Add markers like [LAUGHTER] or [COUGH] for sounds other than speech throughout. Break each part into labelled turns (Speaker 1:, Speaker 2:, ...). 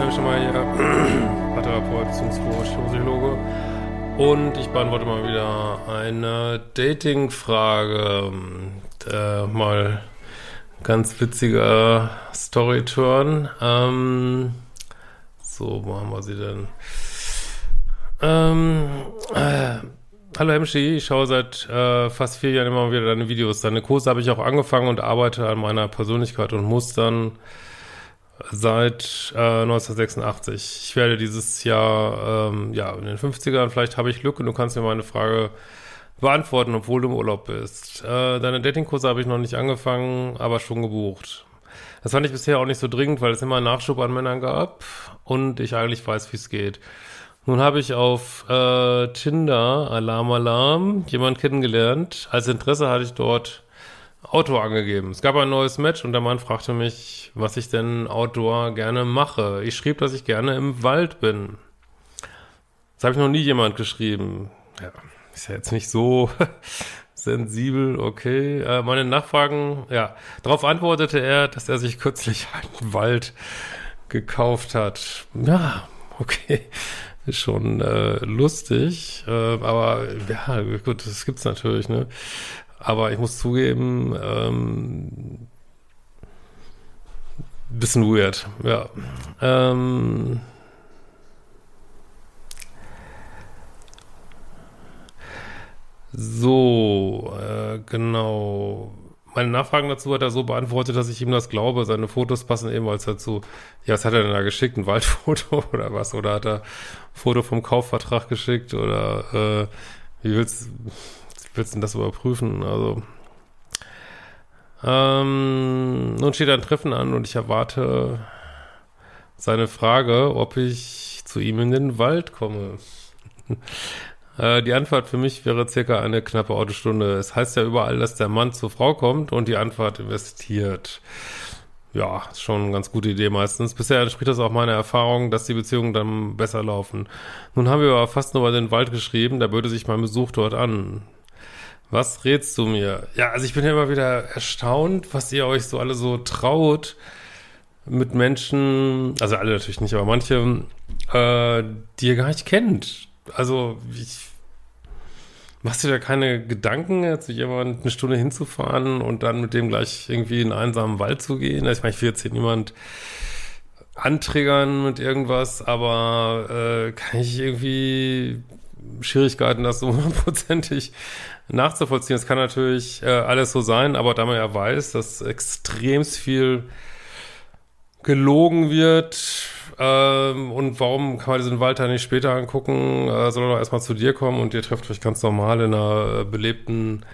Speaker 1: Lieben, Christian schon mal hier, [CLEARS THROAT] Paartherapeut, Beziehungscoach, Psychologe. Und ich beantworte mal wieder eine Dating-Frage. Äh, mal ganz witziger Story-Turn. Ähm, so, wo haben wir sie denn? Ähm, äh, Hallo Hemschi, ich schaue seit äh, fast vier Jahren immer wieder deine Videos. Deine Kurse habe ich auch angefangen und arbeite an meiner Persönlichkeit und Mustern seit äh, 1986. Ich werde dieses Jahr, ähm, ja, in den 50ern, vielleicht habe ich Glück und du kannst mir meine Frage beantworten, obwohl du im Urlaub bist. Äh, deine Datingkurse habe ich noch nicht angefangen, aber schon gebucht. Das fand ich bisher auch nicht so dringend, weil es immer einen Nachschub an Männern gab und ich eigentlich weiß, wie es geht. Nun habe ich auf äh, Tinder, Alarm Alarm, jemand kennengelernt. Als Interesse hatte ich dort Outdoor angegeben. Es gab ein neues Match und der Mann fragte mich, was ich denn Outdoor gerne mache. Ich schrieb, dass ich gerne im Wald bin. Das habe ich noch nie jemand geschrieben. Ja, ist ja jetzt nicht so [LAUGHS] sensibel, okay. Äh, meine Nachfragen, ja, darauf antwortete er, dass er sich kürzlich [LAUGHS] einen Wald gekauft hat. Ja, okay. Ist schon äh, lustig, äh, aber ja, gut, das gibt's natürlich, ne? Aber ich muss zugeben, ähm, bisschen weird, ja. Ähm, so, äh, genau. Meine Nachfragen dazu hat er so beantwortet, dass ich ihm das glaube. Seine Fotos passen ebenfalls dazu. Ja, was hat er denn da geschickt? Ein Waldfoto [LAUGHS] oder was? Oder hat er ein Foto vom Kaufvertrag geschickt? Oder äh, wie willst du willst du denn das überprüfen? Also, ähm, nun steht ein Treffen an und ich erwarte seine Frage, ob ich zu ihm in den Wald komme. [LAUGHS] äh, die Antwort für mich wäre circa eine knappe Autostunde. Es heißt ja überall, dass der Mann zur Frau kommt und die Antwort investiert. Ja, ist schon eine ganz gute Idee meistens. Bisher entspricht das auch meiner Erfahrung, dass die Beziehungen dann besser laufen. Nun haben wir aber fast nur über den Wald geschrieben, da böte sich mein Besuch dort an. Was rätst du mir? Ja, also ich bin ja immer wieder erstaunt, was ihr euch so alle so traut mit Menschen, also alle natürlich nicht, aber manche, äh, die ihr gar nicht kennt. Also ich machst du da keine Gedanken, zu jemandem eine Stunde hinzufahren und dann mit dem gleich irgendwie in einen einsamen Wald zu gehen? Ich meine, ich will jetzt hier niemand antriggern mit irgendwas, aber äh, kann ich irgendwie Schwierigkeiten, das so [LAUGHS] hundertprozentig nachzuvollziehen. Es kann natürlich äh, alles so sein, aber da man ja weiß, dass extremst viel gelogen wird, ähm, und warum kann man diesen Walter nicht später angucken, äh, soll er doch erstmal zu dir kommen und ihr trefft euch ganz normal in einer äh, belebten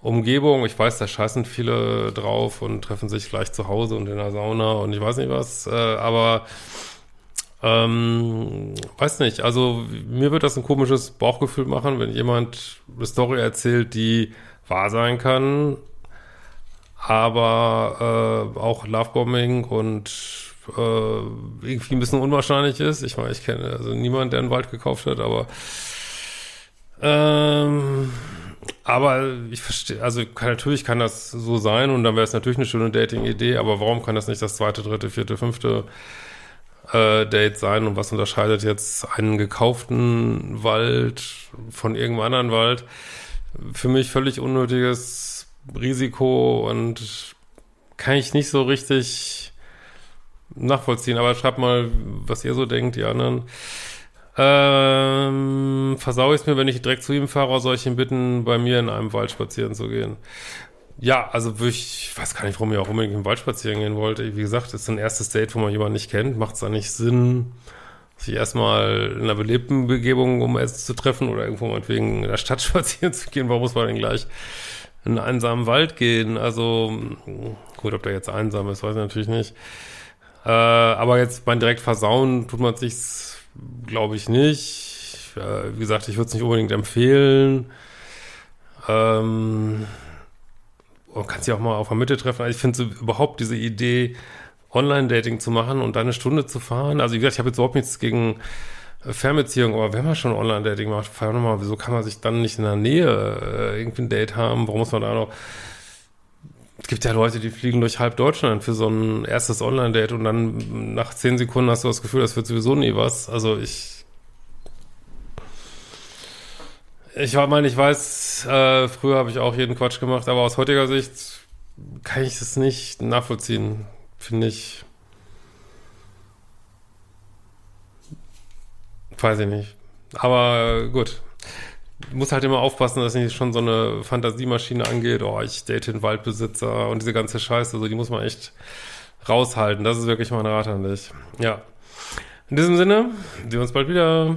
Speaker 1: Umgebung. Ich weiß, da scheißen viele drauf und treffen sich gleich zu Hause und in der Sauna und ich weiß nicht was, äh, aber ähm, weiß nicht, also mir wird das ein komisches Bauchgefühl machen, wenn jemand eine Story erzählt, die wahr sein kann, aber äh, auch Lovebombing und äh, irgendwie ein bisschen unwahrscheinlich ist. Ich meine, ich kenne also niemand, der einen Wald gekauft hat, aber ähm, aber ich verstehe, also kann, natürlich kann das so sein und dann wäre es natürlich eine schöne Dating-Idee, aber warum kann das nicht das zweite, dritte, vierte, fünfte äh, Date sein und was unterscheidet jetzt einen gekauften Wald von irgendeinem anderen Wald? Für mich völlig unnötiges Risiko und kann ich nicht so richtig nachvollziehen. Aber schreibt mal, was ihr so denkt, die anderen. Ähm, versau ich es mir, wenn ich direkt zu ihm fahre, soll ich ihn bitten, bei mir in einem Wald spazieren zu gehen? Ja, also ich weiß gar nicht, warum ich auch unbedingt im Wald spazieren gehen wollte. Wie gesagt, ist ein erstes Date, wo man jemanden nicht kennt. Macht es da nicht Sinn, sich erstmal in einer belebten Begebung, um es zu treffen oder irgendwo meinetwegen in der Stadt [LAUGHS] spazieren zu gehen? Warum muss man denn gleich in einen einsamen Wald gehen? Also, gut, ob der jetzt einsam ist, weiß ich natürlich nicht. Äh, aber jetzt beim direkt versauen tut man sich glaube ich nicht. Äh, wie gesagt, ich würde es nicht unbedingt empfehlen. Ähm, man kann sich auch mal auf der Mitte treffen. Also ich finde so überhaupt diese Idee, Online-Dating zu machen und dann eine Stunde zu fahren. Also wie gesagt, ich habe jetzt überhaupt nichts gegen äh, Fernbeziehung, aber wenn man schon Online-Dating macht, fahr nochmal, wieso kann man sich dann nicht in der Nähe äh, irgendwie ein Date haben? Warum muss man da noch es gibt ja Leute, die fliegen durch halb Deutschland für so ein erstes Online-Date und dann nach zehn Sekunden hast du das Gefühl, das wird sowieso nie was. Also ich. Ich meine, ich weiß, äh, früher habe ich auch jeden Quatsch gemacht, aber aus heutiger Sicht kann ich das nicht nachvollziehen, finde ich. Weiß ich nicht. Aber gut, muss halt immer aufpassen, dass nicht schon so eine Fantasiemaschine angeht, oh, ich date den Waldbesitzer und diese ganze Scheiße, also die muss man echt raushalten. Das ist wirklich mein Rat an dich. Ja. In diesem Sinne, sehen wir uns bald wieder.